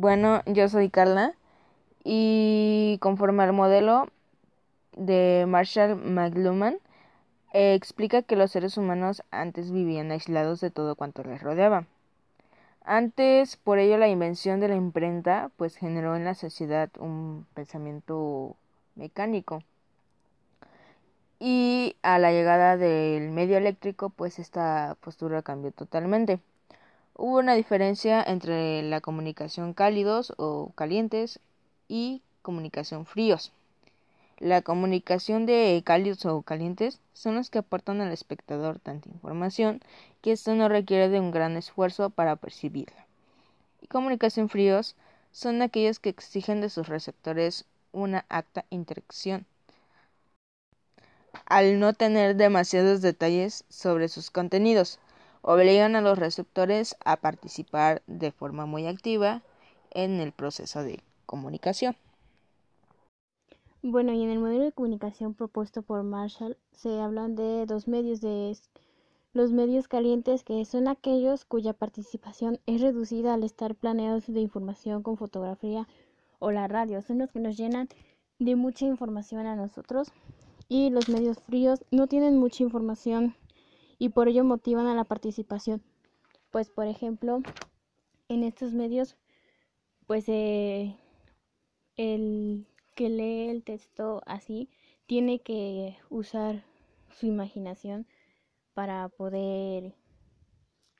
Bueno, yo soy Carla y conforme al modelo de Marshall McLuhan, eh, explica que los seres humanos antes vivían aislados de todo cuanto les rodeaba. Antes, por ello, la invención de la imprenta pues generó en la sociedad un pensamiento mecánico. Y a la llegada del medio eléctrico, pues esta postura cambió totalmente. Hubo una diferencia entre la comunicación cálidos o calientes y comunicación fríos. La comunicación de cálidos o calientes son los que aportan al espectador tanta información que esto no requiere de un gran esfuerzo para percibirla. Y comunicación fríos son aquellos que exigen de sus receptores una acta interacción. Al no tener demasiados detalles sobre sus contenidos, obligan a los receptores a participar de forma muy activa en el proceso de comunicación. Bueno, y en el modelo de comunicación propuesto por Marshall se hablan de dos medios de los medios calientes que son aquellos cuya participación es reducida al estar planeados de información con fotografía o la radio, son los que nos llenan de mucha información a nosotros y los medios fríos no tienen mucha información y por ello motivan a la participación. Pues por ejemplo, en estos medios pues eh, el que lee el texto así tiene que usar su imaginación para poder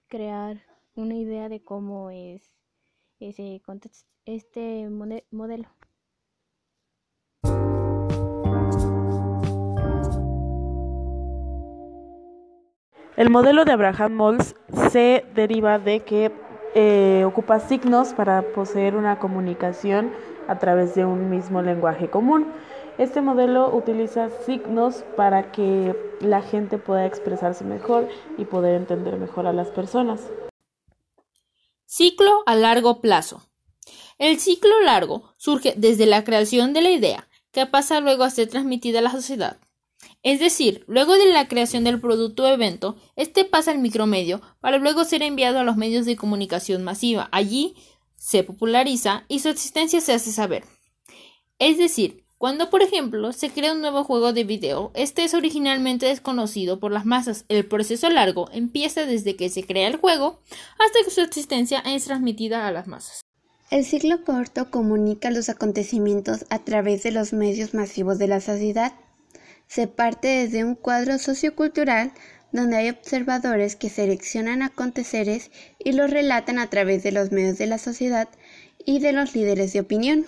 crear una idea de cómo es ese este modelo. El modelo de Abraham Mols se deriva de que eh, ocupa signos para poseer una comunicación a través de un mismo lenguaje común. Este modelo utiliza signos para que la gente pueda expresarse mejor y poder entender mejor a las personas. Ciclo a largo plazo. El ciclo largo surge desde la creación de la idea, que pasa luego a ser transmitida a la sociedad. Es decir, luego de la creación del producto o evento, este pasa al micromedio para luego ser enviado a los medios de comunicación masiva. Allí se populariza y su existencia se hace saber. Es decir, cuando por ejemplo se crea un nuevo juego de video, este es originalmente desconocido por las masas. El proceso largo empieza desde que se crea el juego hasta que su existencia es transmitida a las masas. El ciclo corto comunica los acontecimientos a través de los medios masivos de la sociedad. Se parte desde un cuadro sociocultural donde hay observadores que seleccionan aconteceres y los relatan a través de los medios de la sociedad y de los líderes de opinión.